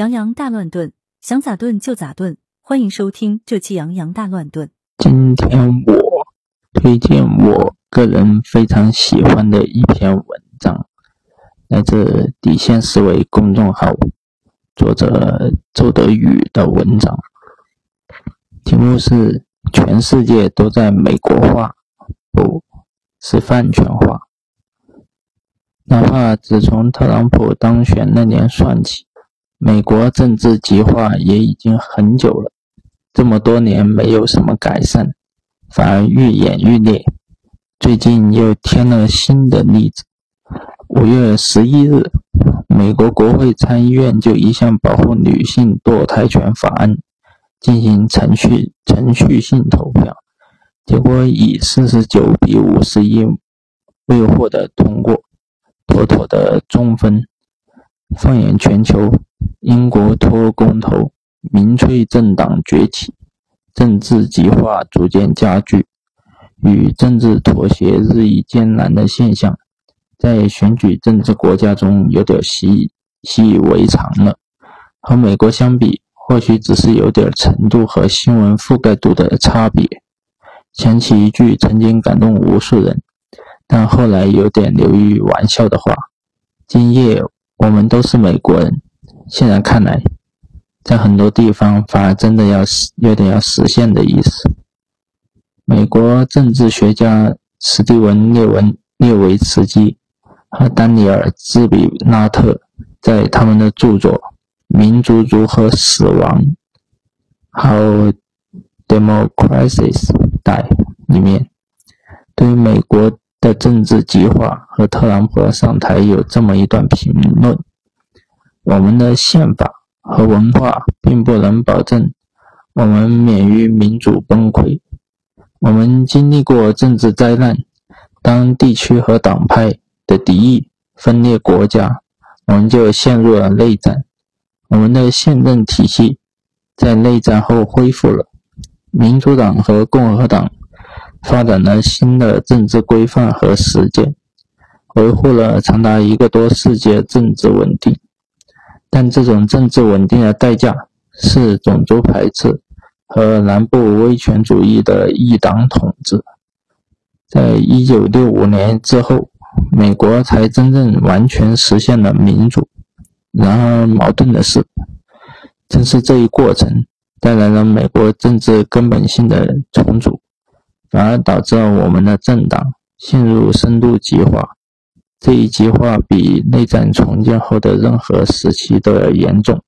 洋洋大乱炖，想咋炖就咋炖。欢迎收听这期《洋洋大乱炖》。今天我推荐我个人非常喜欢的一篇文章，来自底线思维公众号作者周德宇的文章，题目是“全世界都在美国化，不是饭圈化”。哪怕只从特朗普当选那年算起。美国政治极化也已经很久了，这么多年没有什么改善，反而愈演愈烈。最近又添了新的例子。五月十一日，美国国会参议院就一项保护女性堕胎权法案进行程序程序性投票，结果以四十九比五十一未获得通过，妥妥的中分。放眼全球。英国脱公投，民粹政党崛起，政治极化逐渐加剧，与政治妥协日益艰难的现象，在选举政治国家中有点习习以为常了。和美国相比，或许只是有点程度和新闻覆盖度的差别。想起一句曾经感动无数人，但后来有点流于玩笑的话：“今夜我们都是美国人。”现在看来，在很多地方反而真的要有点要实现的意思。美国政治学家史蒂文·列文列维茨基和丹尼尔·兹比拉特在他们的著作《民族如何死亡》（How Democracies Die） 里面，对于美国的政治极化和特朗普上台有这么一段评论。我们的宪法和文化并不能保证我们免于民主崩溃。我们经历过政治灾难，当地区和党派的敌意分裂国家，我们就陷入了内战。我们的宪政体系在内战后恢复了，民主党和共和党发展了新的政治规范和实践，维护了长达一个多世纪的政治稳定。但这种政治稳定的代价是种族排斥和南部威权主义的一党统治。在一九六五年之后，美国才真正完全实现了民主。然而，矛盾的是，正是这一过程带来了美国政治根本性的重组，反而导致了我们的政党陷入深度极化。这一极化比内战重建后的任何时期都要严重，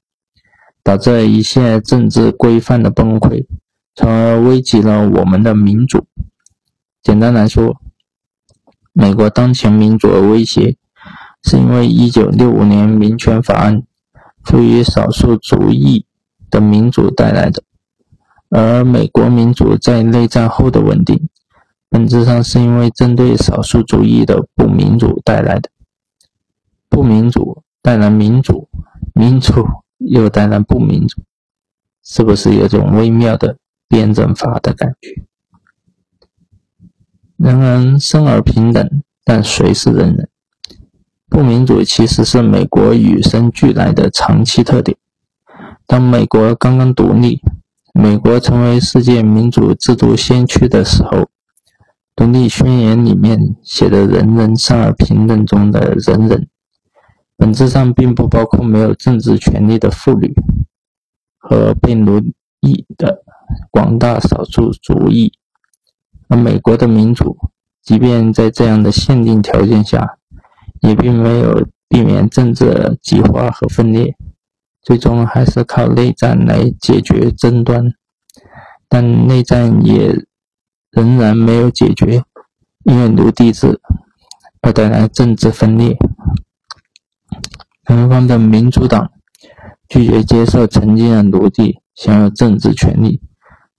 导致一切政治规范的崩溃，从而危及了我们的民主。简单来说，美国当前民主的威胁，是因为1965年民权法案赋予少数主义的民主带来的，而美国民主在内战后的稳定。本质上是因为针对少数主义的不民主带来的，不民主带来民主，民主又带来不民主，是不是有种微妙的辩证法的感觉？人人生而平等，但谁是人人？不民主其实是美国与生俱来的长期特点。当美国刚刚独立，美国成为世界民主制度先驱的时候。独立宣言里面写的“人人生而平等”中的“人人”，本质上并不包括没有政治权利的妇女和被奴役的广大少数族裔。而美国的民主，即便在这样的限定条件下，也并没有避免政治极化和分裂，最终还是靠内战来解决争端。但内战也。仍然没有解决因为奴隶制而带来政治分裂。南方的民主党拒绝接受曾经的奴隶享有政治权利，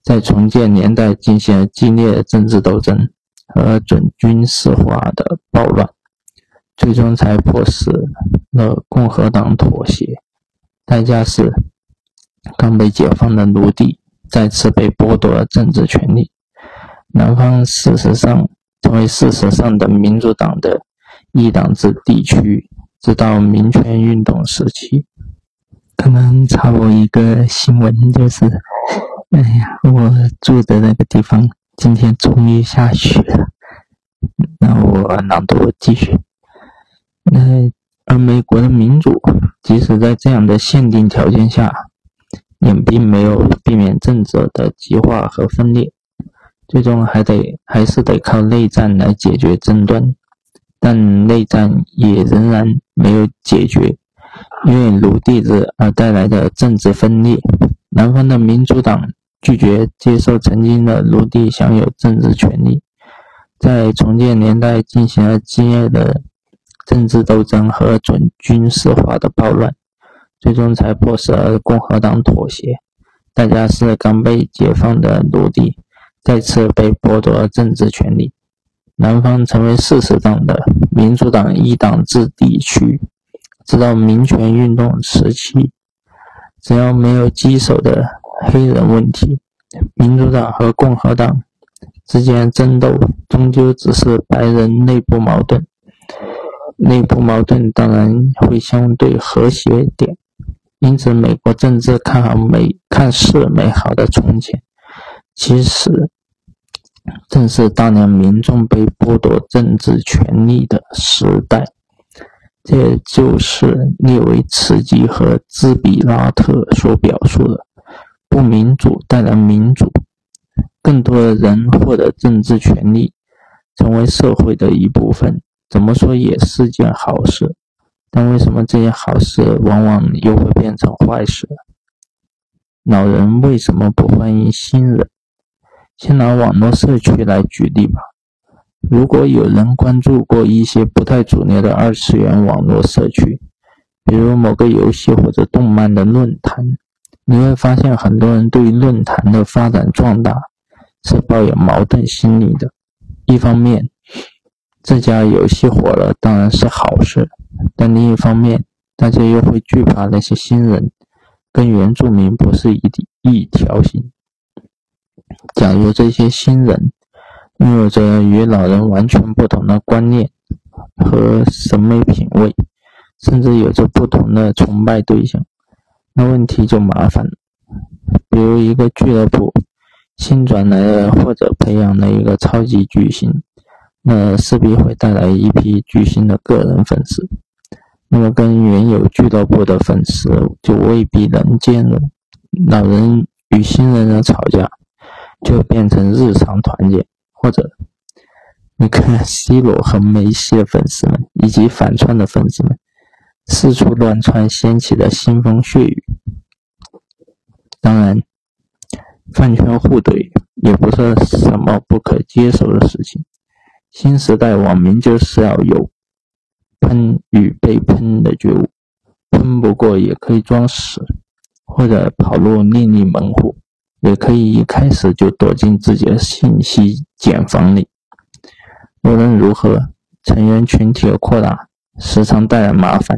在重建年代进行了激烈的政治斗争和准军事化的暴乱，最终才迫使了共和党妥协。代价是刚被解放的奴隶再次被剥夺了政治权利。南方事实上成为事实上的民主党的一党制地区，直到民权运动时期。可能插播一个新闻，就是，哎呀，我住的那个地方今天终于下雪了。那我朗读继续。那而美国的民主，即使在这样的限定条件下，也并没有避免政治的激化和分裂，最终还得还是得靠内战来解决争端。但内战也仍然没有解决。因为奴隶制而带来的政治分裂，南方的民主党拒绝接受曾经的奴隶享有政治权利，在重建年代进行了激烈的政治斗争和准军事化的暴乱，最终才迫使共和党妥协。代价是刚被解放的奴隶再次被剥夺了政治权利，南方成为事实上的民主党一党制地区。直到民权运动时期，只要没有棘手的黑人问题，民主党和共和党之间争斗终究只是白人内部矛盾。内部矛盾当然会相对和谐点，因此美国政治看好美看似美好的从前，其实正是大量民众被剥夺政治权利的时代。这就是列维茨基和兹比拉特所表述的：不民主带来民主，更多的人获得政治权利，成为社会的一部分。怎么说也是件好事，但为什么这件好事往往又会变成坏事？老人为什么不欢迎新人？先拿网络社区来举例吧。如果有人关注过一些不太主流的二次元网络社区，比如某个游戏或者动漫的论坛，你会发现很多人对于论坛的发展壮大是抱有矛盾心理的。一方面，这家游戏火了当然是好事，但另一方面，大家又会惧怕那些新人跟原住民不是一一条心。假如这些新人，拥有着与老人完全不同的观念和审美品味，甚至有着不同的崇拜对象，那问题就麻烦了。比如一个俱乐部新转来的或者培养了一个超级巨星，那势必会带来一批巨星的个人粉丝，那么跟原有俱乐部的粉丝就未必能兼容。老人与新人的吵架就变成日常团建。或者，你看 C 罗和梅西的粉丝们，以及反串的粉丝们，四处乱窜，掀起的腥风血雨。当然，饭圈互怼也不是什么不可接受的事情。新时代网民就是要有喷与被喷的觉悟，喷不过也可以装死，或者跑路另立门户。也可以一开始就躲进自己的信息茧房里。无论如何，成员群体的扩大时常带来麻烦，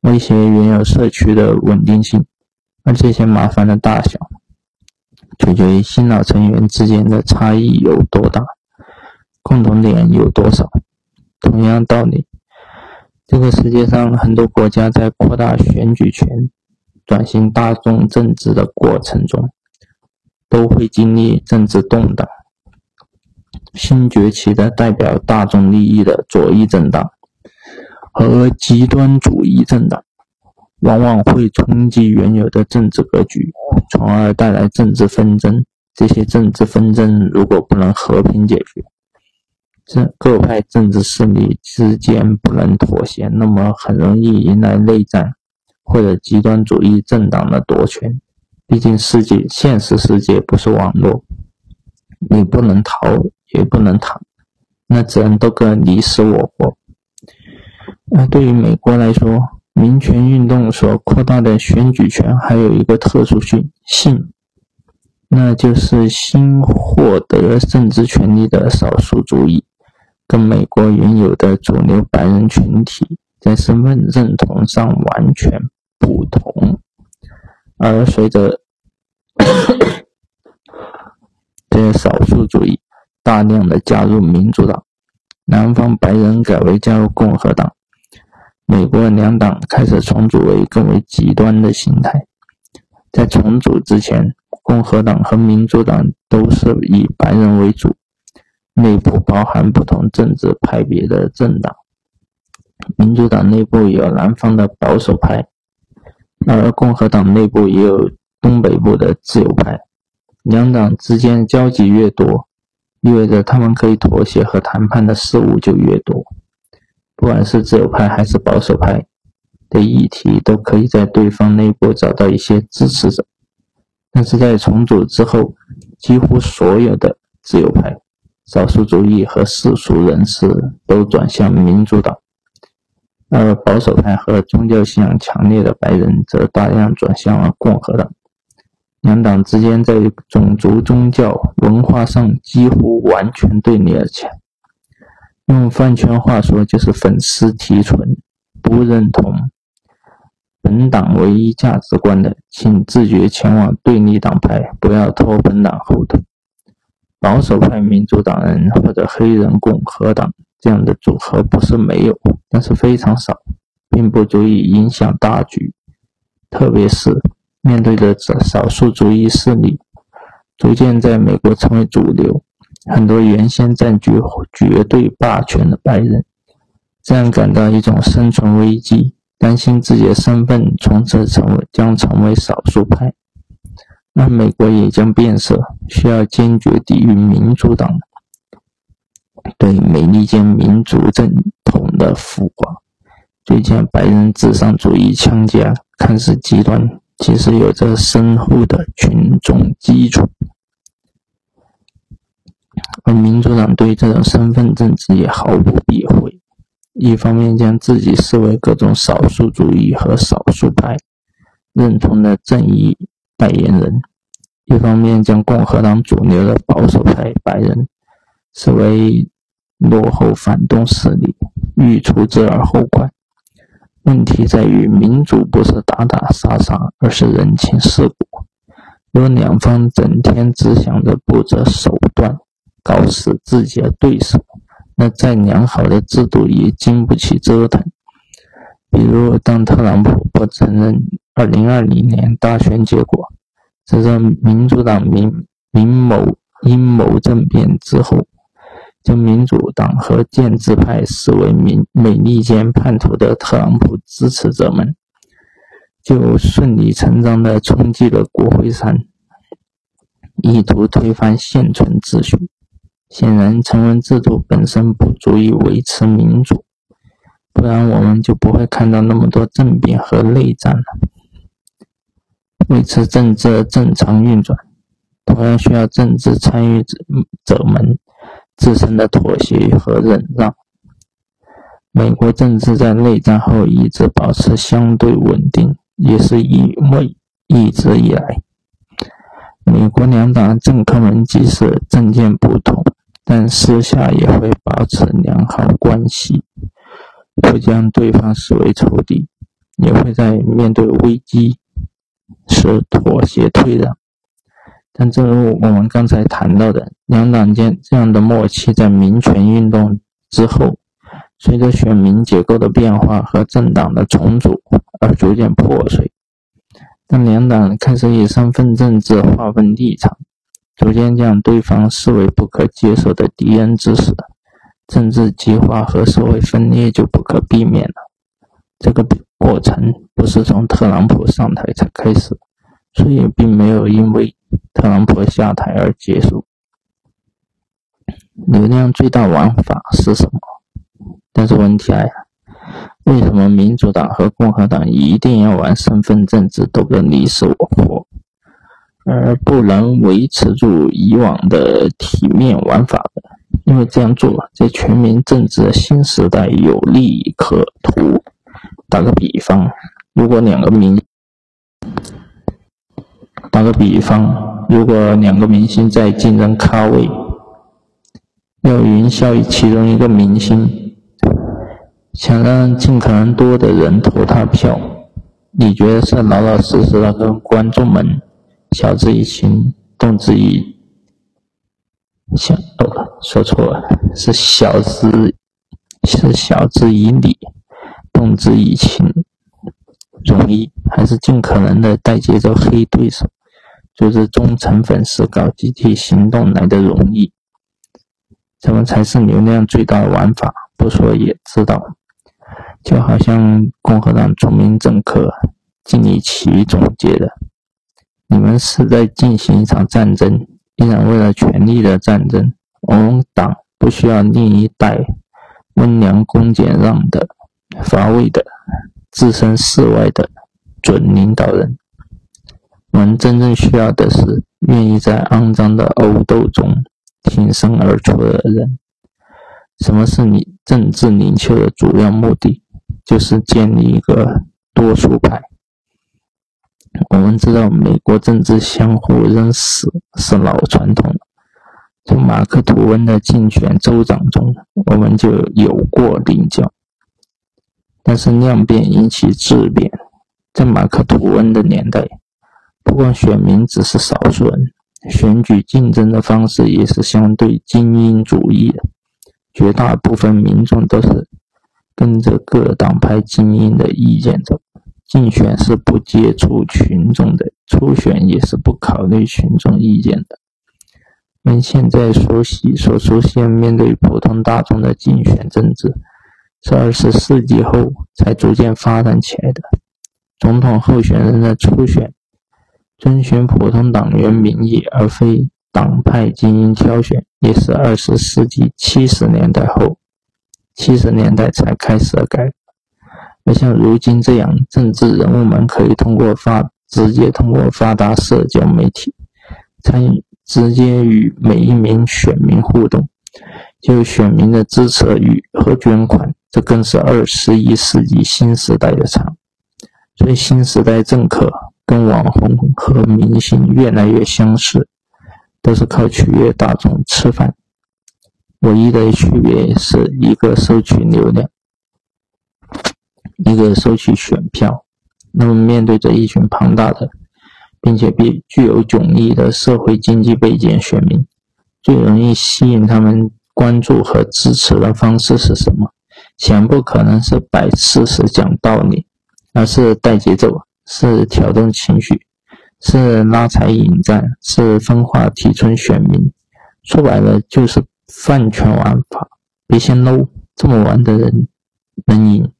威胁原有社区的稳定性。而这些麻烦的大小，取决于新老成员之间的差异有多大，共同点有多少。同样道理，这个世界上很多国家在扩大选举权、转型大众政治的过程中。都会经历政治动荡。新崛起的代表大众利益的左翼政党和极端主义政党，往往会冲击原有的政治格局，从而带来政治纷争。这些政治纷争如果不能和平解决，这各派政治势力之间不能妥协，那么很容易迎来内战，或者极端主义政党的夺权。毕竟，世界现实世界不是网络，你不能逃，也不能躺，那只能斗个你死我活。那对于美国来说，民权运动所扩大的选举权还有一个特殊性，性，那就是新获得政治权利的少数主义，跟美国原有的主流白人群体在身份认同上完全不同。而随着 这些少数主义大量的加入民主党，南方白人改为加入共和党，美国两党开始重组为更为极端的形态。在重组之前，共和党和民主党都是以白人为主，内部包含不同政治派别的政党。民主党内部有南方的保守派，而共和党内部也有东北部的自由派。两党之间交集越多，意味着他们可以妥协和谈判的事物就越多。不管是自由派还是保守派的议题，都可以在对方内部找到一些支持者。但是在重组之后，几乎所有的自由派、少数主义和世俗人士都转向民主党，而保守派和宗教信仰强烈的白人则大量转向了共和党。两党之间在种族、宗教、文化上几乎完全对立而起。用饭圈话说，就是粉丝提纯，不认同本党唯一价值观的，请自觉前往对立党派，不要拖本党后腿。保守派民主党人或者黑人共和党这样的组合不是没有，但是非常少，并不足以影响大局。特别是面对着少数族裔势力逐渐在美国成为主流。很多原先占据绝对霸权的白人，这样感到一种生存危机，担心自己的身份从此成为将成为少数派，那美国也将变色，需要坚决抵御民主党对美利坚民族正统的腐化。最近，白人至上主义强加看似极端，其实有着深厚的群众基础。而民主党对这种身份政治也毫不避讳，一方面将自己视为各种少数主义和少数派认同的正义代言人，一方面将共和党主流的保守派白人视为落后反动势力，欲除之而后快。问题在于，民主不是打打杀杀，而是人情世故。若两方整天只想着不择手段，搞死自己的对手，那再良好的制度也经不起折腾。比如，当特朗普不承认2020年大选结果，这是民主党明明谋阴谋政变之后，将民主党和建制派视为民美利坚叛徒的特朗普支持者们，就顺理成章地冲击了国会山，意图推翻现存秩序。显然，成文制度本身不足以维持民主，不然我们就不会看到那么多政变和内战了。维持政治正常运转，同样需要政治参与者们自身的妥协和忍让。美国政治在内战后一直保持相对稳定，也是因为一直以来，美国两党政客们即使政见不同。但私下也会保持良好关系，不将对方视为仇敌，也会在面对危机是妥协退让。但正如我们刚才谈到的，两党间这样的默契，在民权运动之后，随着选民结构的变化和政党的重组而逐渐破碎。当两党开始以身份政治划分立场。逐渐将对方视为不可接受的敌人之时，政治激化和社会分裂就不可避免了。这个过程不是从特朗普上台才开始，所以并没有因为特朗普下台而结束。流量最大玩法是什么？但是问题来了，为什么民主党和共和党一定要玩身份政治，斗得你死我活？而不能维持住以往的体面玩法呢，因为这样做在全民政治新时代有利可图。打个比方，如果两个明，打个比方，如果两个明星在竞争咖位，要营销其中一个明星，想让尽可能多的人投他票，你觉得是老老实实的跟观众们？晓之以情，动之以想。哦，说错了，是晓之，是晓之以理，动之以情容易，还是尽可能的带节奏黑对手，就是忠诚粉丝搞集体行动来的容易？什么才是流量最大的玩法？不说也知道。就好像共和党著名政客金里奇总结的：“你们是在进行一场战争，依然为了权力的战争。我们党不需要另一代温良恭俭让的、乏味的、置身事外的准领导人。我们真正需要的是愿意在肮脏的殴斗中挺身而出的人。什么是你政治领袖的主要目的？”就是建立一个多数派。我们知道，美国政治相互认死是老传统。从马克·吐温的竞选州长中，我们就有过领教。但是量变引起质变，在马克·吐温的年代，不光选民只是少数人，选举竞争的方式也是相对精英主义的，绝大部分民众都是。跟着各党派精英的意见走，竞选是不接触群众的，初选也是不考虑群众意见的。我们现在熟悉、所出现面对普通大众的竞选政治，是二十世纪后才逐渐发展起来的。总统候选人的初选，遵循普通党员民意而非党派精英挑选，也是二十世纪七十年代后。七十年代才开始的改，而像如今这样，政治人物们可以通过发直接通过发达社交媒体参与，直接与每一名选民互动，就选民的支持与和捐款，这更是二十一世纪新时代的产物所以，新时代政客跟网红和明星越来越相似，都是靠取悦大众吃饭。唯一的区别是一个收取流量，一个收取选票。那么，面对着一群庞大的，并且比具有迥异的社会经济背景选民，最容易吸引他们关注和支持的方式是什么？显不可能是摆事实讲道理，而是带节奏，是挑动情绪，是拉踩引战，是分化提纯选民。说白了，就是。饭圈玩法，别嫌 low，这么玩的人能赢。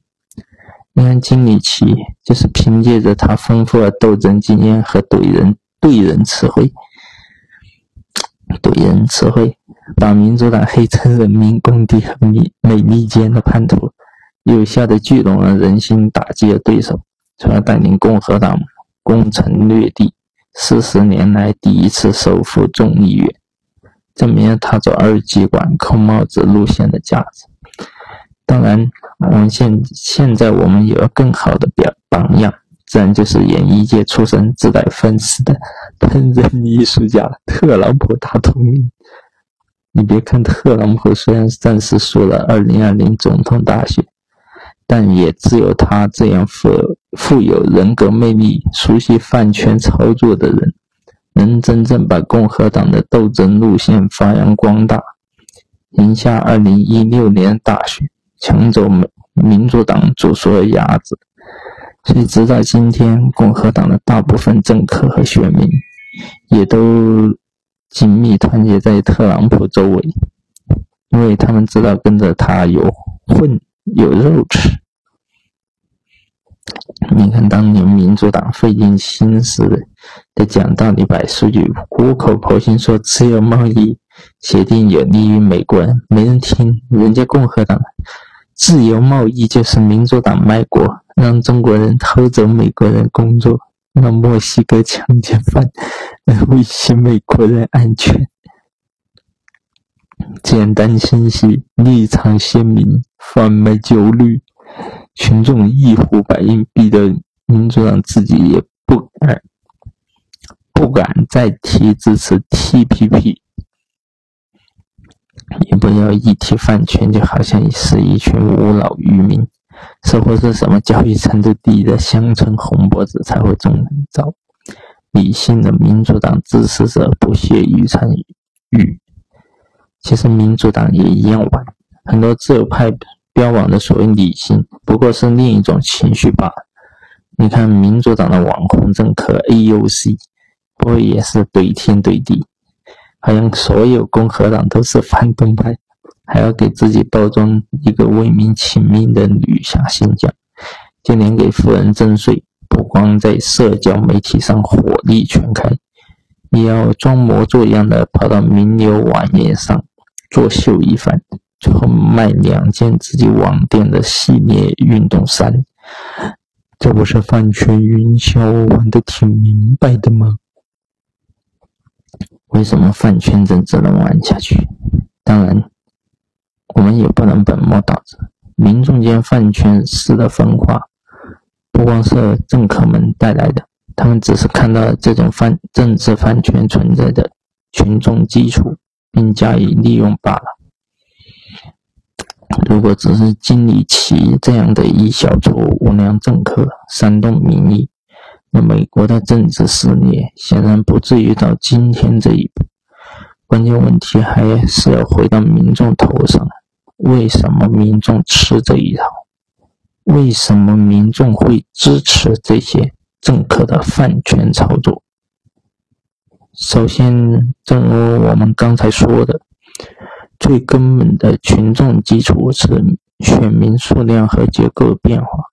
你看金里奇，就是凭借着他丰富的斗争经验和怼人怼人词汇，怼人词汇，把民主党黑成人民公敌和美美利坚的叛徒，有效的聚拢了人心，打击了对手，从而带领共和党攻城略地，四十年来第一次收复众议院。证明了他走二极管扣帽子路线的价值。当然，我们现现在我们有了更好的表榜样，自然就是演艺界出身、自带粉丝的烹饪艺术家特朗普大统领。你别看特朗普虽然暂时输了2020总统大选，但也只有他这样富富有人格魅力、熟悉饭圈操作的人。能真正把共和党的斗争路线发扬光大，赢下二零一六年大选，抢走民民主党主说的鸭子。所以，直到今天，共和党的大部分政客和选民也都紧密团结在特朗普周围，因为他们知道跟着他有混有肉吃。你看，当年民主党费尽心思的讲道理、摆数据、苦口婆心说自由贸易协定有利于美国人，没人听。人家共和党，自由贸易就是民主党卖国，让中国人偷走美国人工作，让墨西哥强奸犯来威胁美国人安全。简单清晰，立场鲜明，贩卖焦虑。群众一呼百应，逼得民主党自己也不敢不敢再提支持 TPP，也不要一提饭圈，就好像是一群无脑渔民，似乎是什么教育程度低的乡村红脖子才会中招。理性的民主党支持者不屑于参与，其实民主党也一样玩，很多自由派。标榜的所谓理性，不过是另一种情绪罢了。你看民主党的网红政客 AUC，不过也是怼天怼地，好像所有共和党都是反动派，还要给自己包装一个为民请命的女侠形象，就连给富人征税，不光在社交媒体上火力全开，也要装模作样的跑到名流晚宴上作秀一番，最后卖两件自己网店的系列运动衫。这不是饭圈营销玩的挺明白的吗？为什么饭圈政治能玩下去？当然，我们也不能本末倒置。民众间饭圈式的分化，不光是政客们带来的，他们只是看到了这种饭政治饭圈存在的群众基础，并加以利用罢了。如果只是经理其这样的一小撮无良政客煽动民意，那美国的政治撕裂显然不至于到今天这一步。关键问题还是要回到民众头上：为什么民众吃这一套？为什么民众会支持这些政客的饭圈操作？首先，正如我们刚才说的。最根本的群众基础是选民数量和结构变化。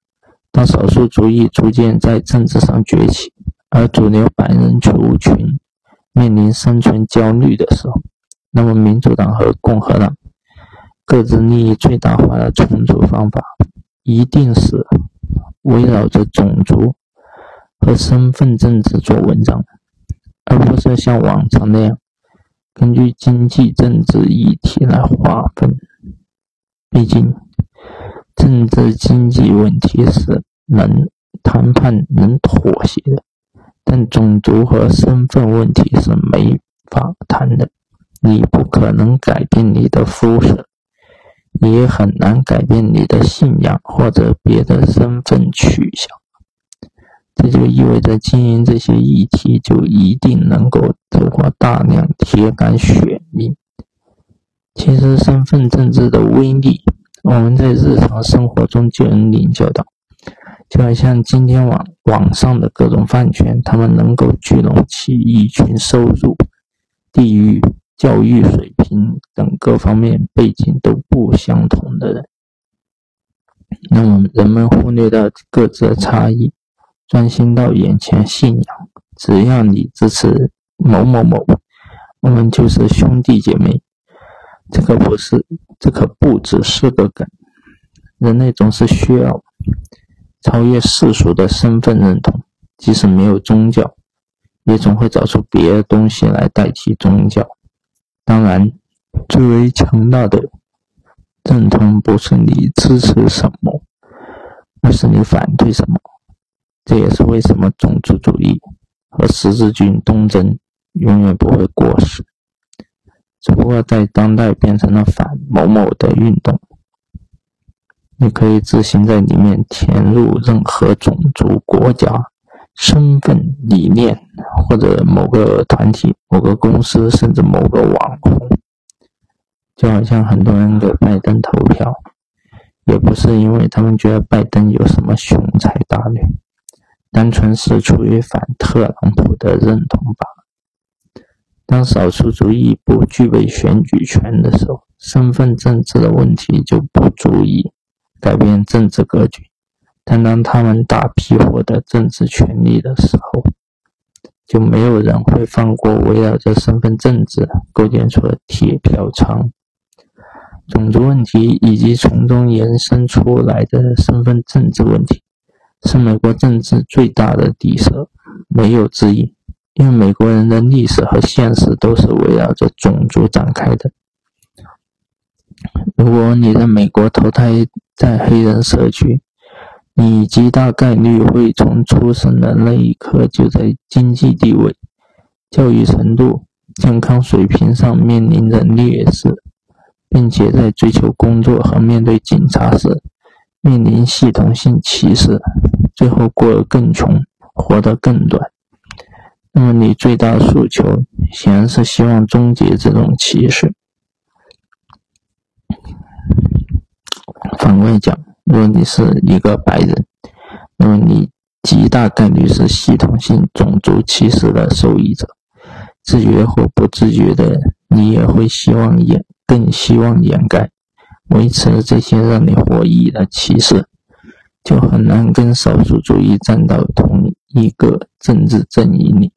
当少数主义逐渐在政治上崛起，而主流白人族群面临生存焦虑的时候，那么民主党和共和党各自利益最大化的重组方法，一定是围绕着种族和身份政治做文章，而不是像往常那样。根据经济政治议题来划分，毕竟政治经济问题是能谈判、能妥协的，但种族和身份问题是没法谈的。你不可能改变你的肤色，也很难改变你的信仰或者别的身份取向。这就意味着经营这些议题就一定能够得获大量铁杆选民。其实身份政治的威力，我们在日常生活中就能领教到。就好像今天网网上的各种饭圈，他们能够聚拢起一群收入、地域、教育水平等各方面背景都不相同的人。那么人们忽略到各自的差异。专心到眼前信仰，只要你支持某某某，我们就是兄弟姐妹。这个不是，这可不只是个梗。人类总是需要超越世俗的身份认同，即使没有宗教，也总会找出别的东西来代替宗教。当然，最为强大的认同不是你支持什么，而是你反对什么。这也是为什么种族主义和十字军东征永远不会过时，只不过在当代变成了反某某的运动。你可以自行在里面填入任何种族、国家、身份、理念，或者某个团体、某个公司，甚至某个网红。就好像很多人给拜登投票，也不是因为他们觉得拜登有什么雄才大略。单纯是出于反特朗普的认同吧。当少数族裔不具备选举权的时候，身份政治的问题就不足以改变政治格局；但当他们大批获得政治权利的时候，就没有人会放过围绕着身份政治构建出的铁票仓。种族问题以及从中延伸出来的身份政治问题。是美国政治最大的底色，没有之一。因为美国人的历史和现实都是围绕着种族展开的。如果你在美国投胎在黑人社区，你极大概率会从出生的那一刻就在经济地位、教育程度、健康水平上面临着劣势，并且在追求工作和面对警察时面临系统性歧视。最后过得更穷，活得更短。那么你最大诉求显然是希望终结这种歧视。反过来讲，如果你是一个白人，那么你极大概率是系统性种族歧视的受益者，自觉或不自觉的，你也会希望掩，更希望掩盖、维持这些让你获益的歧视，就很难跟少数主义站到同一个政治阵营里。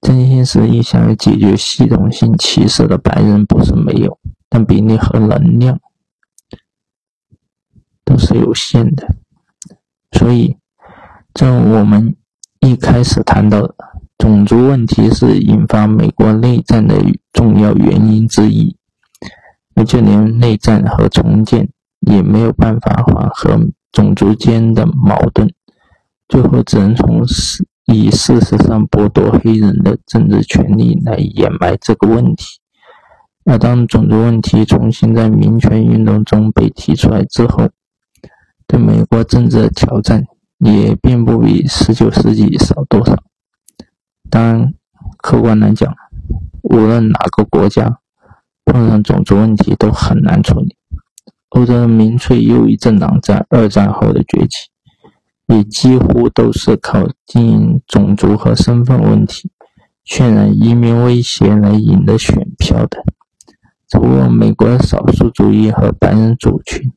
真心实意想要解决系统性歧视的白人不是没有，但比例和能量都是有限的。所以，这我们一开始谈到的种族问题是引发美国内战的重要原因之一。那就连内战和重建也没有办法缓和种族间的矛盾，最后只能从事。以事实上剥夺黑人的政治权利来掩埋这个问题。而当种族问题重新在民权运动中被提出来之后，对美国政治的挑战也并不比19世纪少多少。当然，客观来讲，无论哪个国家碰上种族问题都很难处理。欧洲的民粹右翼政党在二战后的崛起。也几乎都是靠经营种族和身份问题、渲染移民威胁来赢得选票的。只不过，美国的少数主义和白人族群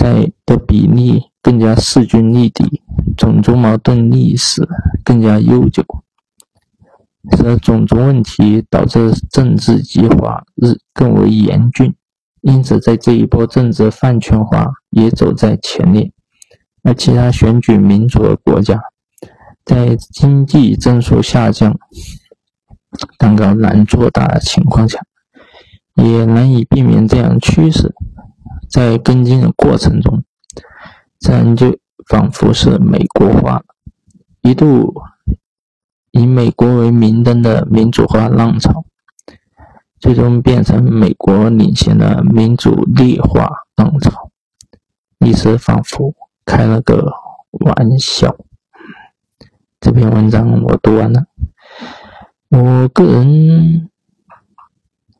在的比例更加势均力敌，种族矛盾历史更加悠久，使种族问题导致政治极化日更为严峻。因此，在这一波政治饭圈化也走在前列。而其他选举民主的国家，在经济增速下降、蛋糕难做大的情况下，也难以避免这样趋势。在跟进的过程中，自然就仿佛是美国化，一度以美国为明灯的民主化浪潮，最终变成美国领先的民主劣化浪潮。历史仿佛。开了个玩笑。这篇文章我读完了。我个人，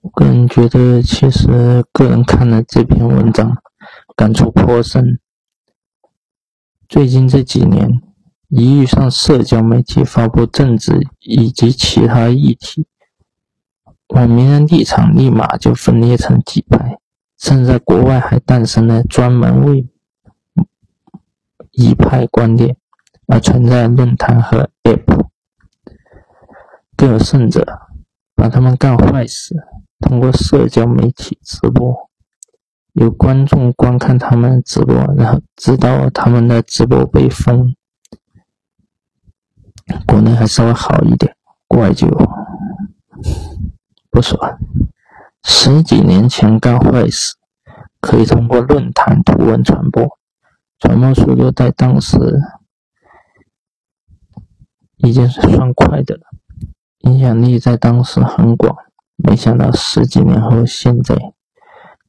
我个人觉得，其实个人看了这篇文章，感触颇深。最近这几年，一遇上社交媒体发布政治以及其他议题，网民的立场立马就分裂成几派，甚至在国外还诞生了专门为。一派观点而存在的论坛和 App，更有甚者，把他们干坏事通过社交媒体直播，有观众观看他们直播，然后直到他们的直播被封。国内还稍微好一点，国外就不说了。十几年前干坏事，可以通过论坛图文传播。传播速度在当时已经是算快的了，影响力在当时很广。没想到十几年后，现在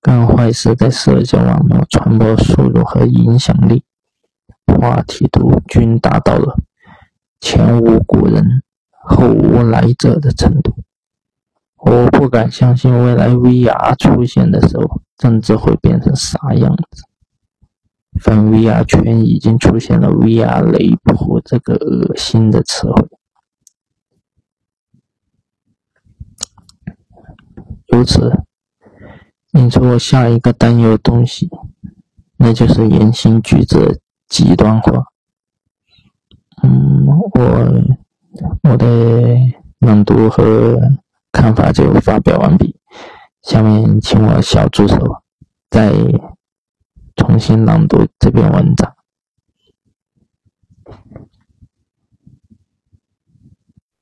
干坏事在社交网络传播速度和影响力、话题度均达到了前无古人后无来者的程度。我不敢相信未来 VR 出现的时候，政治会变成啥样子。反 VR 圈已经出现了 “VR 雷普”这个恶心的词汇，由此引出我下一个担忧的东西，那就是言行举止极端化。嗯，我我的朗读和看法就发表完毕，下面请我小助手再。重新朗读这篇文章。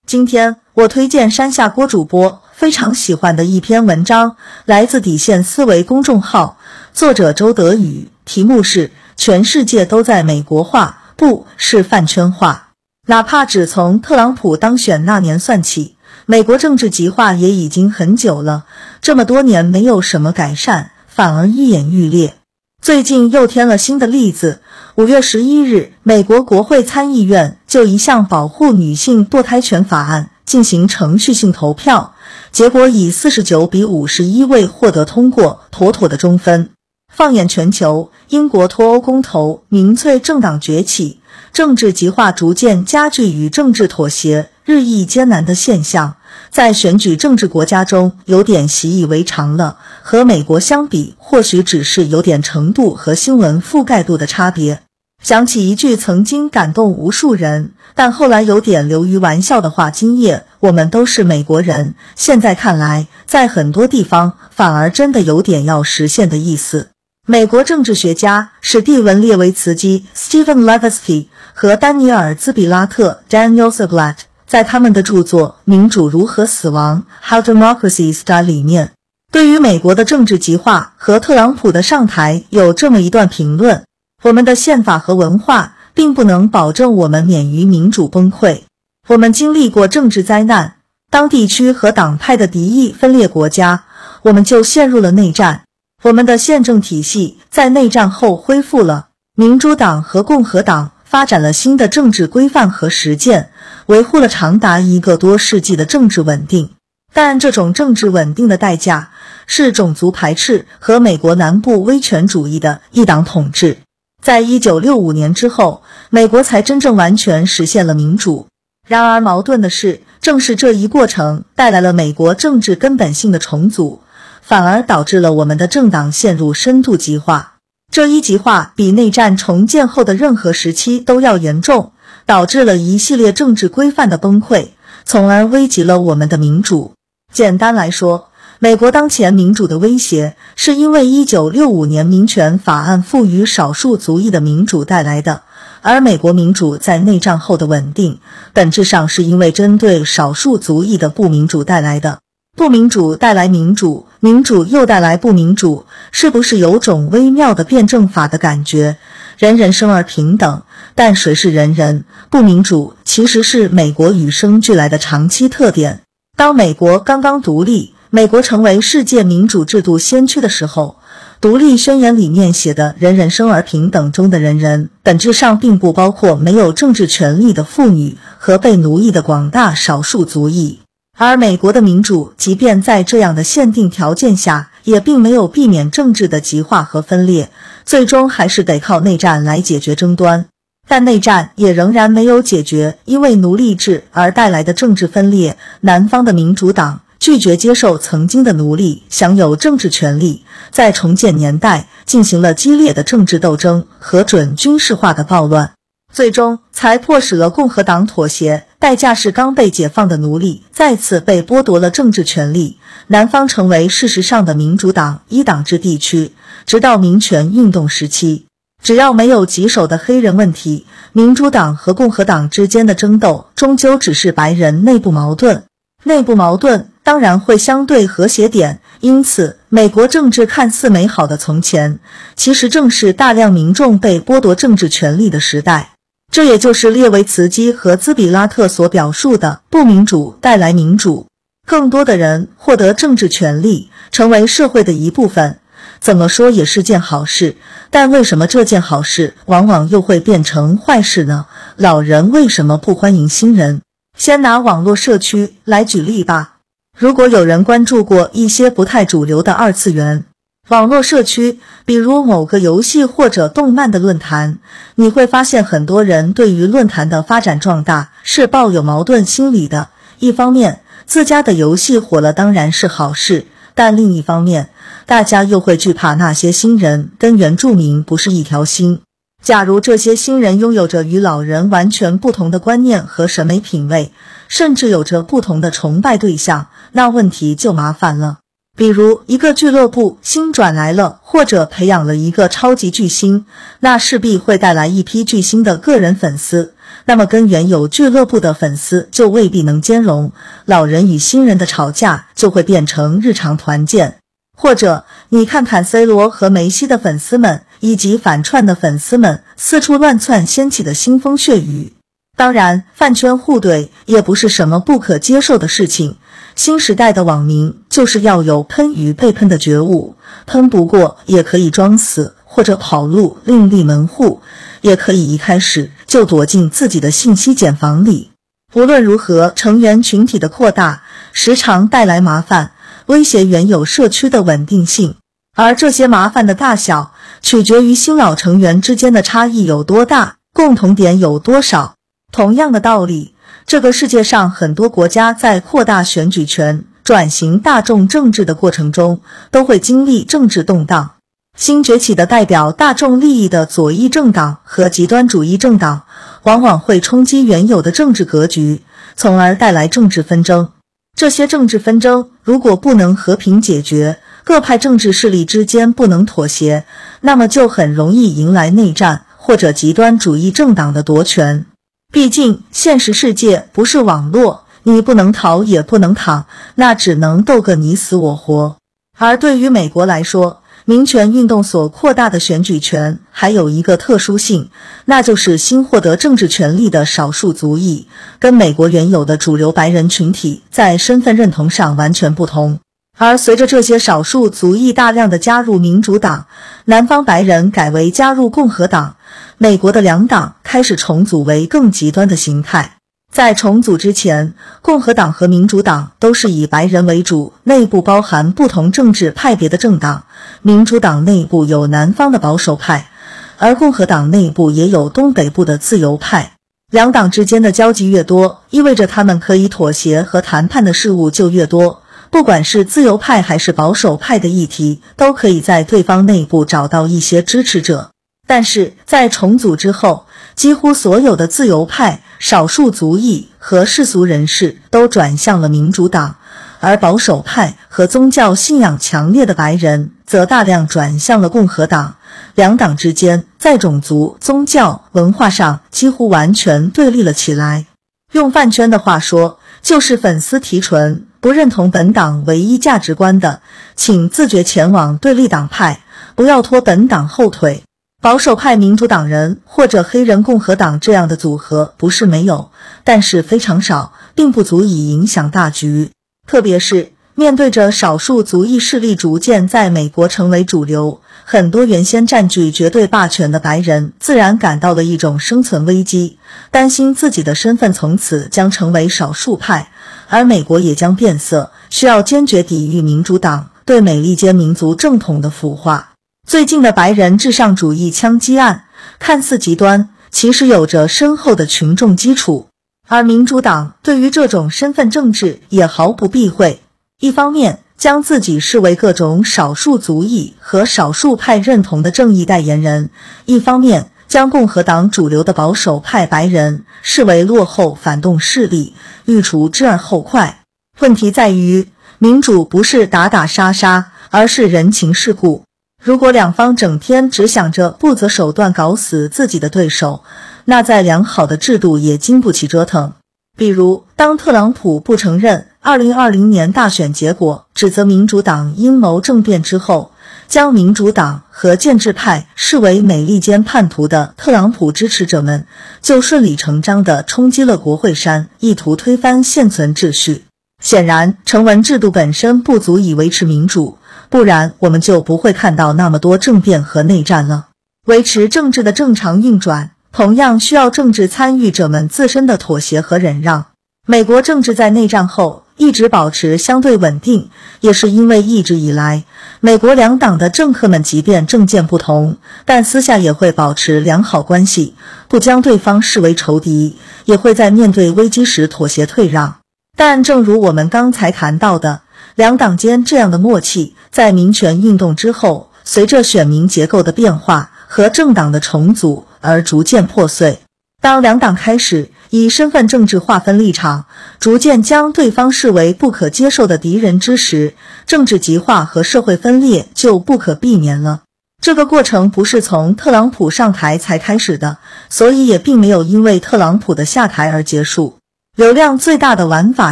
今天我推荐山下郭主播非常喜欢的一篇文章，来自底线思维公众号，作者周德宇，题目是“全世界都在美国化，不是饭圈化”。哪怕只从特朗普当选那年算起，美国政治极化也已经很久了。这么多年没有什么改善，反而愈演愈烈。最近又添了新的例子。五月十一日，美国国会参议院就一项保护女性堕胎权法案进行程序性投票，结果以四十九比五十一位获得通过，妥妥的中分。放眼全球，英国脱欧公投、民粹政党崛起、政治极化逐渐加剧与政治妥协日益艰难的现象，在选举政治国家中有点习以为常了。和美国相比，或许只是有点程度和新闻覆盖度的差别。想起一句曾经感动无数人，但后来有点流于玩笑的话：“今夜我们都是美国人。”现在看来，在很多地方反而真的有点要实现的意思。美国政治学家史蒂文·列维茨基 （Stephen Levitsky） 和丹尼尔·兹比拉特 （Daniel Ziblatt） 在他们的著作《民主如何死亡》（How Democracies Die） 里面，对于美国的政治极化和特朗普的上台有这么一段评论。我们的宪法和文化并不能保证我们免于民主崩溃。我们经历过政治灾难，当地区和党派的敌意分裂国家，我们就陷入了内战。我们的宪政体系在内战后恢复了，民主党和共和党发展了新的政治规范和实践，维护了长达一个多世纪的政治稳定。但这种政治稳定的代价是种族排斥和美国南部威权主义的一党统治。在一九六五年之后，美国才真正完全实现了民主。然而，矛盾的是，正是这一过程带来了美国政治根本性的重组，反而导致了我们的政党陷入深度极化。这一极化比内战重建后的任何时期都要严重，导致了一系列政治规范的崩溃，从而危及了我们的民主。简单来说，美国当前民主的威胁，是因为一九六五年民权法案赋予少数族裔的民主带来的；而美国民主在内战后的稳定，本质上是因为针对少数族裔的不民主带来的。不民主带来民主，民主又带来不民主，是不是有种微妙的辩证法的感觉？人人生而平等，但谁是人人？不民主其实是美国与生俱来的长期特点。当美国刚刚独立。美国成为世界民主制度先驱的时候，独立宣言里面写的“人人生而平等”中的“人人”，本质上并不包括没有政治权利的妇女和被奴役的广大少数族裔。而美国的民主，即便在这样的限定条件下，也并没有避免政治的极化和分裂，最终还是得靠内战来解决争端。但内战也仍然没有解决因为奴隶制而带来的政治分裂。南方的民主党。拒绝接受曾经的奴隶享有政治权利，在重建年代进行了激烈的政治斗争和准军事化的暴乱，最终才迫使了共和党妥协，代价是刚被解放的奴隶再次被剥夺了政治权利。南方成为事实上的民主党一党制地区，直到民权运动时期，只要没有棘手的黑人问题，民主党和共和党之间的争斗终究只是白人内部矛盾，内部矛盾。当然会相对和谐点，因此，美国政治看似美好的从前，其实正是大量民众被剥夺政治权利的时代。这也就是列维茨基和兹比拉特所表述的“不民主带来民主”，更多的人获得政治权利，成为社会的一部分。怎么说也是件好事，但为什么这件好事往往又会变成坏事呢？老人为什么不欢迎新人？先拿网络社区来举例吧。如果有人关注过一些不太主流的二次元网络社区，比如某个游戏或者动漫的论坛，你会发现很多人对于论坛的发展壮大是抱有矛盾心理的。一方面，自家的游戏火了当然是好事，但另一方面，大家又会惧怕那些新人跟原住民不是一条心。假如这些新人拥有着与老人完全不同的观念和审美品味，甚至有着不同的崇拜对象，那问题就麻烦了。比如，一个俱乐部新转来了，或者培养了一个超级巨星，那势必会带来一批巨星的个人粉丝，那么跟原有俱乐部的粉丝就未必能兼容，老人与新人的吵架就会变成日常团建。或者你看看 C 罗和梅西的粉丝们，以及反串的粉丝们四处乱窜掀起的腥风血雨。当然，饭圈互怼也不是什么不可接受的事情。新时代的网民就是要有喷与被喷的觉悟，喷不过也可以装死或者跑路另立门户，也可以一开始就躲进自己的信息茧房里。无论如何，成员群体的扩大时常带来麻烦。威胁原有社区的稳定性，而这些麻烦的大小，取决于新老成员之间的差异有多大，共同点有多少。同样的道理，这个世界上很多国家在扩大选举权、转型大众政治的过程中，都会经历政治动荡。新崛起的代表大众利益的左翼政党和极端主义政党，往往会冲击原有的政治格局，从而带来政治纷争。这些政治纷争如果不能和平解决，各派政治势力之间不能妥协，那么就很容易迎来内战或者极端主义政党的夺权。毕竟，现实世界不是网络，你不能逃也不能躺，那只能斗个你死我活。而对于美国来说，民权运动所扩大的选举权还有一个特殊性，那就是新获得政治权利的少数族裔，跟美国原有的主流白人群体在身份认同上完全不同。而随着这些少数族裔大量的加入民主党，南方白人改为加入共和党，美国的两党开始重组为更极端的形态。在重组之前，共和党和民主党都是以白人为主，内部包含不同政治派别的政党。民主党内部有南方的保守派，而共和党内部也有东北部的自由派。两党之间的交集越多，意味着他们可以妥协和谈判的事物就越多。不管是自由派还是保守派的议题，都可以在对方内部找到一些支持者。但是在重组之后，几乎所有的自由派、少数族裔和世俗人士都转向了民主党，而保守派和宗教信仰强烈的白人则大量转向了共和党。两党之间在种族、宗教、文化上几乎完全对立了起来。用饭圈的话说，就是粉丝提纯，不认同本党唯一价值观的，请自觉前往对立党派，不要拖本党后腿。保守派民主党人或者黑人共和党这样的组合不是没有，但是非常少，并不足以影响大局。特别是面对着少数族裔势力逐渐在美国成为主流，很多原先占据绝对霸权的白人自然感到了一种生存危机，担心自己的身份从此将成为少数派，而美国也将变色，需要坚决抵御民主党对美利坚民族正统的腐化。最近的白人至上主义枪击案看似极端，其实有着深厚的群众基础。而民主党对于这种身份政治也毫不避讳，一方面将自己视为各种少数族裔和少数派认同的正义代言人，一方面将共和党主流的保守派白人视为落后反动势力，欲除之而后快。问题在于，民主不是打打杀杀，而是人情世故。如果两方整天只想着不择手段搞死自己的对手，那再良好的制度也经不起折腾。比如，当特朗普不承认2020年大选结果，指责民主党阴谋政变之后，将民主党和建制派视为美利坚叛徒的特朗普支持者们，就顺理成章地冲击了国会山，意图推翻现存秩序。显然，成文制度本身不足以维持民主。不然，我们就不会看到那么多政变和内战了。维持政治的正常运转，同样需要政治参与者们自身的妥协和忍让。美国政治在内战后一直保持相对稳定，也是因为一直以来，美国两党的政客们即便政见不同，但私下也会保持良好关系，不将对方视为仇敌，也会在面对危机时妥协退让。但正如我们刚才谈到的。两党间这样的默契，在民权运动之后，随着选民结构的变化和政党的重组而逐渐破碎。当两党开始以身份政治划分立场，逐渐将对方视为不可接受的敌人之时，政治极化和社会分裂就不可避免了。这个过程不是从特朗普上台才开始的，所以也并没有因为特朗普的下台而结束。流量最大的玩法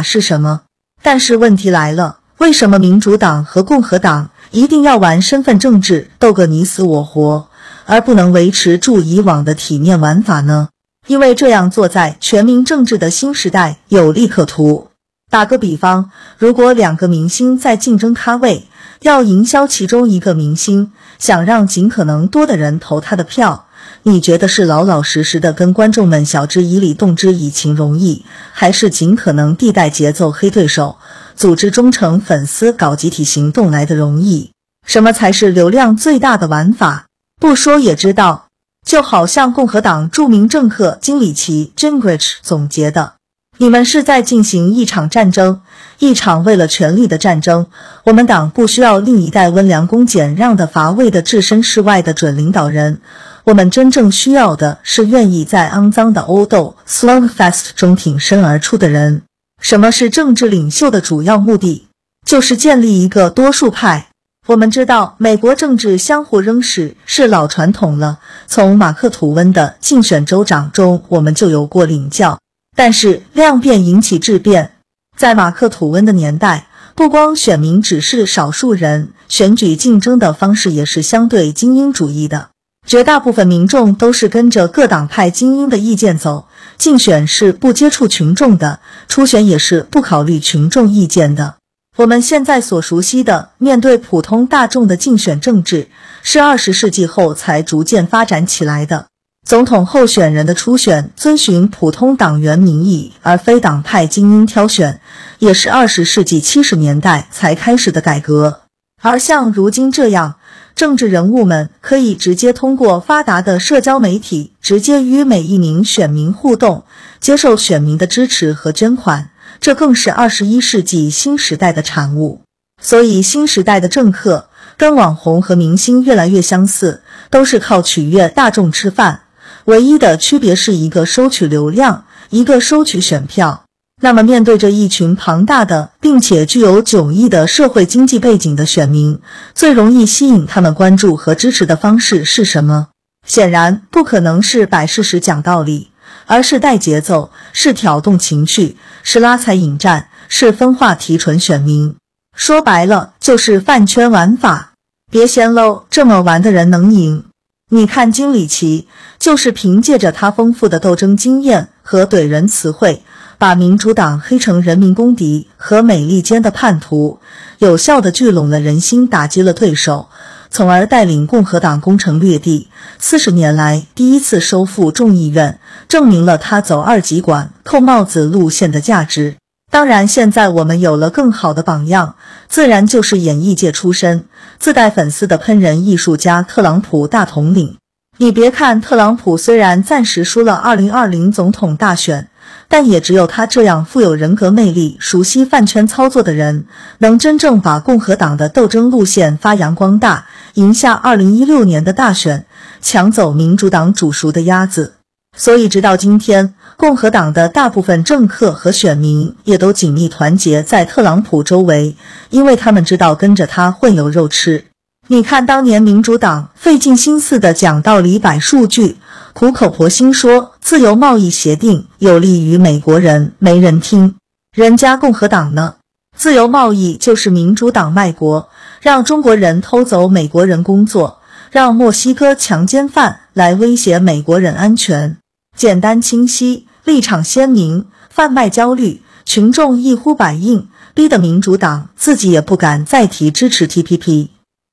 是什么？但是问题来了。为什么民主党和共和党一定要玩身份政治，斗个你死我活，而不能维持住以往的体面玩法呢？因为这样做在全民政治的新时代有利可图。打个比方，如果两个明星在竞争咖位，要营销其中一个明星，想让尽可能多的人投他的票，你觉得是老老实实的跟观众们晓之以理、动之以情容易，还是尽可能地带节奏黑对手？组织忠诚粉丝搞集体行动来的容易，什么才是流量最大的玩法？不说也知道。就好像共和党著名政客金里奇 （Gingrich） 总结的：“你们是在进行一场战争，一场为了权力的战争。我们党不需要另一代温良恭俭让的乏味的置身事外的准领导人，我们真正需要的是愿意在肮脏的殴斗 （slugfest） 中挺身而出的人。什么是政治领袖的主要目的？就是建立一个多数派。”我们知道，美国政治相互扔屎是老传统了。从马克·吐温的竞选州长中，我们就有过领教。但是量变引起质变，在马克·吐温的年代，不光选民只是少数人，选举竞争的方式也是相对精英主义的。绝大部分民众都是跟着各党派精英的意见走，竞选是不接触群众的，初选也是不考虑群众意见的。我们现在所熟悉的面对普通大众的竞选政治，是二十世纪后才逐渐发展起来的。总统候选人的初选遵循普通党员民意，而非党派精英挑选，也是二十世纪七十年代才开始的改革。而像如今这样，政治人物们可以直接通过发达的社交媒体，直接与每一名选民互动，接受选民的支持和捐款。这更是二十一世纪新时代的产物，所以新时代的政客跟网红和明星越来越相似，都是靠取悦大众吃饭。唯一的区别是一个收取流量，一个收取选票。那么，面对着一群庞大的并且具有迥异的社会经济背景的选民，最容易吸引他们关注和支持的方式是什么？显然不可能是摆事实、讲道理。而是带节奏，是挑动情绪，是拉踩引战，是分化提纯选民。说白了，就是饭圈玩法。别嫌喽，这么玩的人能赢？你看金里奇，就是凭借着他丰富的斗争经验和怼人词汇，把民主党黑成人民公敌和美利坚的叛徒，有效的聚拢了人心，打击了对手。从而带领共和党攻城略地，四十年来第一次收复众议院，证明了他走二极管、扣帽子路线的价值。当然，现在我们有了更好的榜样，自然就是演艺界出身、自带粉丝的喷人艺术家特朗普大统领。你别看特朗普虽然暂时输了二零二零总统大选。但也只有他这样富有人格魅力、熟悉饭圈操作的人，能真正把共和党的斗争路线发扬光大，赢下二零一六年的大选，抢走民主党煮熟的鸭子。所以，直到今天，共和党的大部分政客和选民也都紧密团结在特朗普周围，因为他们知道跟着他会有肉吃。你看，当年民主党费尽心思的讲道理、摆数据。苦口婆心说自由贸易协定有利于美国人，没人听。人家共和党呢？自由贸易就是民主党卖国，让中国人偷走美国人工作，让墨西哥强奸犯来威胁美国人安全。简单清晰，立场鲜明，贩卖焦虑，群众一呼百应，逼得民主党自己也不敢再提支持 TPP，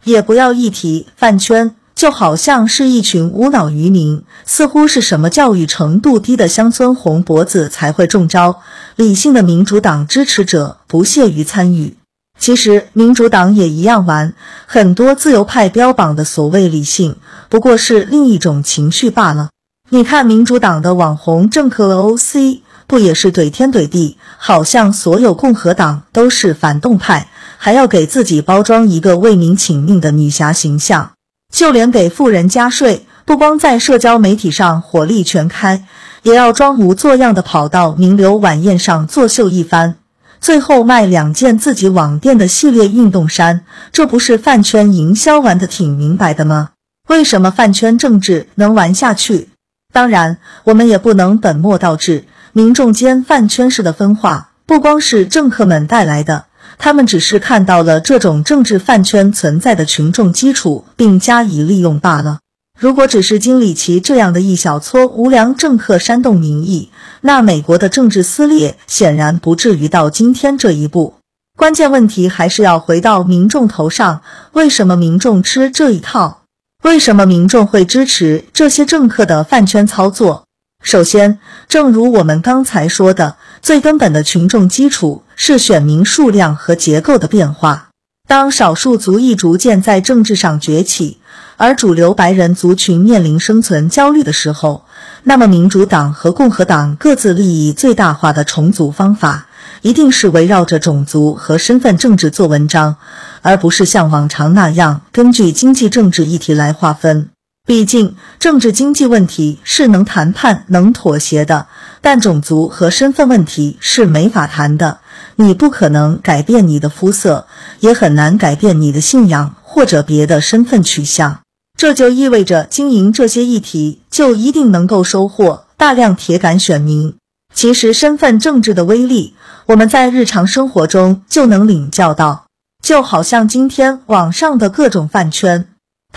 也不要一提饭圈。就好像是一群无脑渔民，似乎是什么教育程度低的乡村红脖子才会中招。理性的民主党支持者不屑于参与。其实民主党也一样玩，很多自由派标榜的所谓理性，不过是另一种情绪罢了。你看民主党的网红政客 OC，不也是怼天怼地，好像所有共和党都是反动派，还要给自己包装一个为民请命的女侠形象。就连给富人加税，不光在社交媒体上火力全开，也要装模作样的跑到名流晚宴上作秀一番，最后卖两件自己网店的系列运动衫，这不是饭圈营销玩的挺明白的吗？为什么饭圈政治能玩下去？当然，我们也不能本末倒置，民众间饭圈式的分化，不光是政客们带来的。他们只是看到了这种政治饭圈存在的群众基础，并加以利用罢了。如果只是金里奇这样的一小撮无良政客煽动民意，那美国的政治撕裂显然不至于到今天这一步。关键问题还是要回到民众头上：为什么民众吃这一套？为什么民众会支持这些政客的饭圈操作？首先，正如我们刚才说的，最根本的群众基础是选民数量和结构的变化。当少数族裔逐渐在政治上崛起，而主流白人族群面临生存焦虑的时候，那么民主党和共和党各自利益最大化的重组方法，一定是围绕着种族和身份政治做文章，而不是像往常那样根据经济政治议题来划分。毕竟，政治经济问题是能谈判、能妥协的，但种族和身份问题是没法谈的。你不可能改变你的肤色，也很难改变你的信仰或者别的身份取向。这就意味着，经营这些议题就一定能够收获大量铁杆选民。其实，身份政治的威力，我们在日常生活中就能领教到，就好像今天网上的各种饭圈。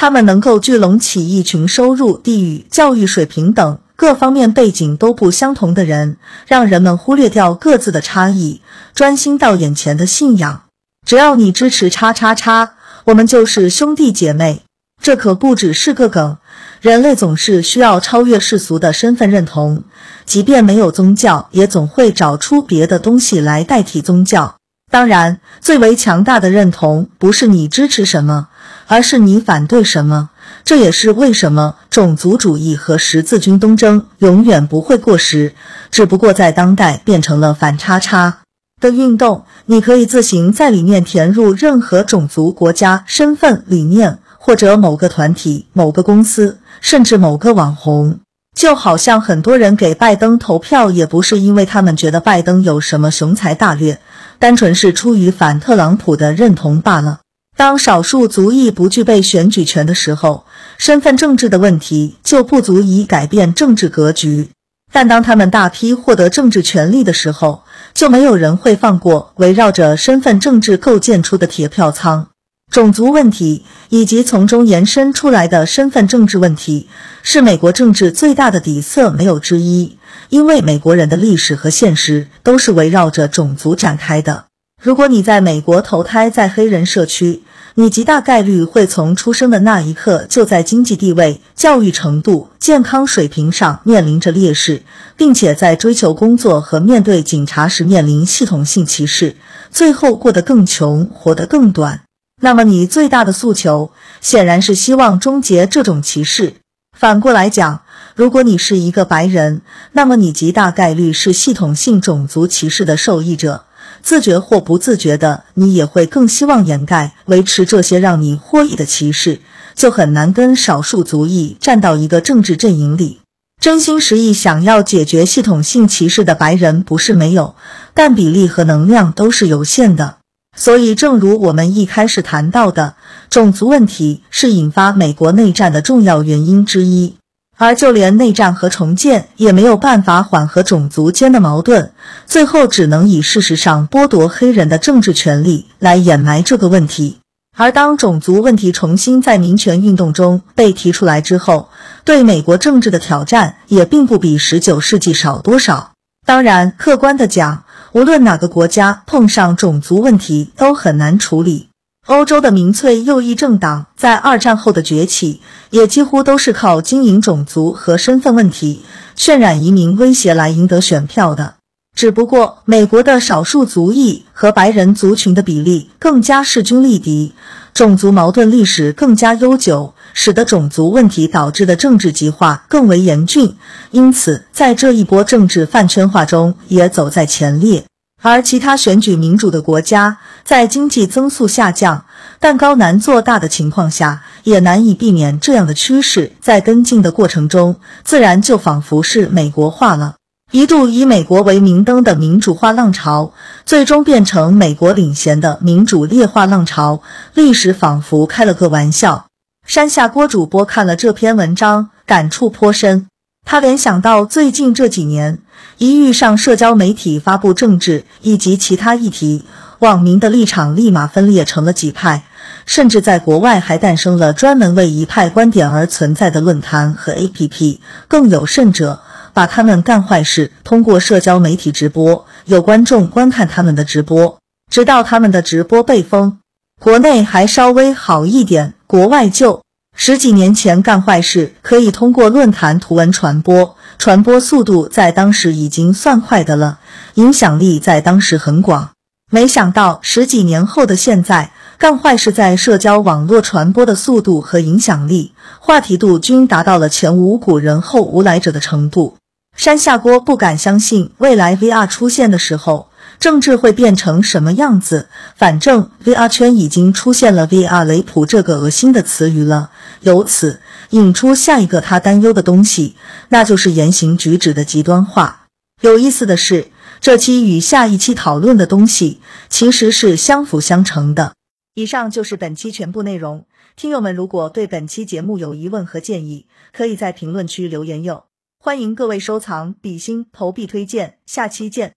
他们能够聚拢起一群收入、地域、教育水平等各方面背景都不相同的人，让人们忽略掉各自的差异，专心到眼前的信仰。只要你支持叉叉叉，我们就是兄弟姐妹。这可不只是个梗。人类总是需要超越世俗的身份认同，即便没有宗教，也总会找出别的东西来代替宗教。当然，最为强大的认同不是你支持什么。而是你反对什么？这也是为什么种族主义和十字军东征永远不会过时，只不过在当代变成了反叉叉的运动。你可以自行在里面填入任何种族、国家、身份、理念，或者某个团体、某个公司，甚至某个网红。就好像很多人给拜登投票，也不是因为他们觉得拜登有什么雄才大略，单纯是出于反特朗普的认同罢了。当少数族裔不具备选举权的时候，身份政治的问题就不足以改变政治格局；但当他们大批获得政治权利的时候，就没有人会放过围绕着身份政治构建出的铁票仓。种族问题以及从中延伸出来的身份政治问题，是美国政治最大的底色，没有之一。因为美国人的历史和现实都是围绕着种族展开的。如果你在美国投胎在黑人社区，你极大概率会从出生的那一刻就在经济地位、教育程度、健康水平上面临着劣势，并且在追求工作和面对警察时面临系统性歧视，最后过得更穷，活得更短。那么你最大的诉求显然是希望终结这种歧视。反过来讲，如果你是一个白人，那么你极大概率是系统性种族歧视的受益者。自觉或不自觉的，你也会更希望掩盖、维持这些让你获益的歧视，就很难跟少数族裔站到一个政治阵营里。真心实意想要解决系统性歧视的白人不是没有，但比例和能量都是有限的。所以，正如我们一开始谈到的，种族问题是引发美国内战的重要原因之一。而就连内战和重建也没有办法缓和种族间的矛盾，最后只能以事实上剥夺黑人的政治权利来掩埋这个问题。而当种族问题重新在民权运动中被提出来之后，对美国政治的挑战也并不比十九世纪少多少。当然，客观的讲，无论哪个国家碰上种族问题都很难处理。欧洲的民粹右翼政党在二战后的崛起，也几乎都是靠经营种族和身份问题、渲染移民威胁来赢得选票的。只不过，美国的少数族裔和白人族群的比例更加势均力敌，种族矛盾历史更加悠久，使得种族问题导致的政治极化更为严峻，因此在这一波政治饭圈化中也走在前列。而其他选举民主的国家，在经济增速下降、蛋糕难做大的情况下，也难以避免这样的趋势。在跟进的过程中，自然就仿佛是美国化了。一度以美国为明灯的民主化浪潮，最终变成美国领衔的民主劣化浪潮。历史仿佛开了个玩笑。山下郭主播看了这篇文章，感触颇深。他联想到最近这几年，一遇上社交媒体发布政治以及其他议题，网民的立场立马分裂成了几派，甚至在国外还诞生了专门为一派观点而存在的论坛和 APP。更有甚者，把他们干坏事通过社交媒体直播，有观众观看他们的直播，直到他们的直播被封。国内还稍微好一点，国外就。十几年前干坏事可以通过论坛图文传播，传播速度在当时已经算快的了，影响力在当时很广。没想到十几年后的现在，干坏事在社交网络传播的速度和影响力、话题度均达到了前无古人后无来者的程度。山下锅不敢相信未来 VR 出现的时候，政治会变成什么样子。反正 VR 圈已经出现了 “VR 雷普”这个恶心的词语了，由此引出下一个他担忧的东西，那就是言行举止的极端化。有意思的是。这期与下一期讨论的东西其实是相辅相成的。以上就是本期全部内容。听友们如果对本期节目有疑问和建议，可以在评论区留言哟。欢迎各位收藏、比心、投币、推荐。下期见。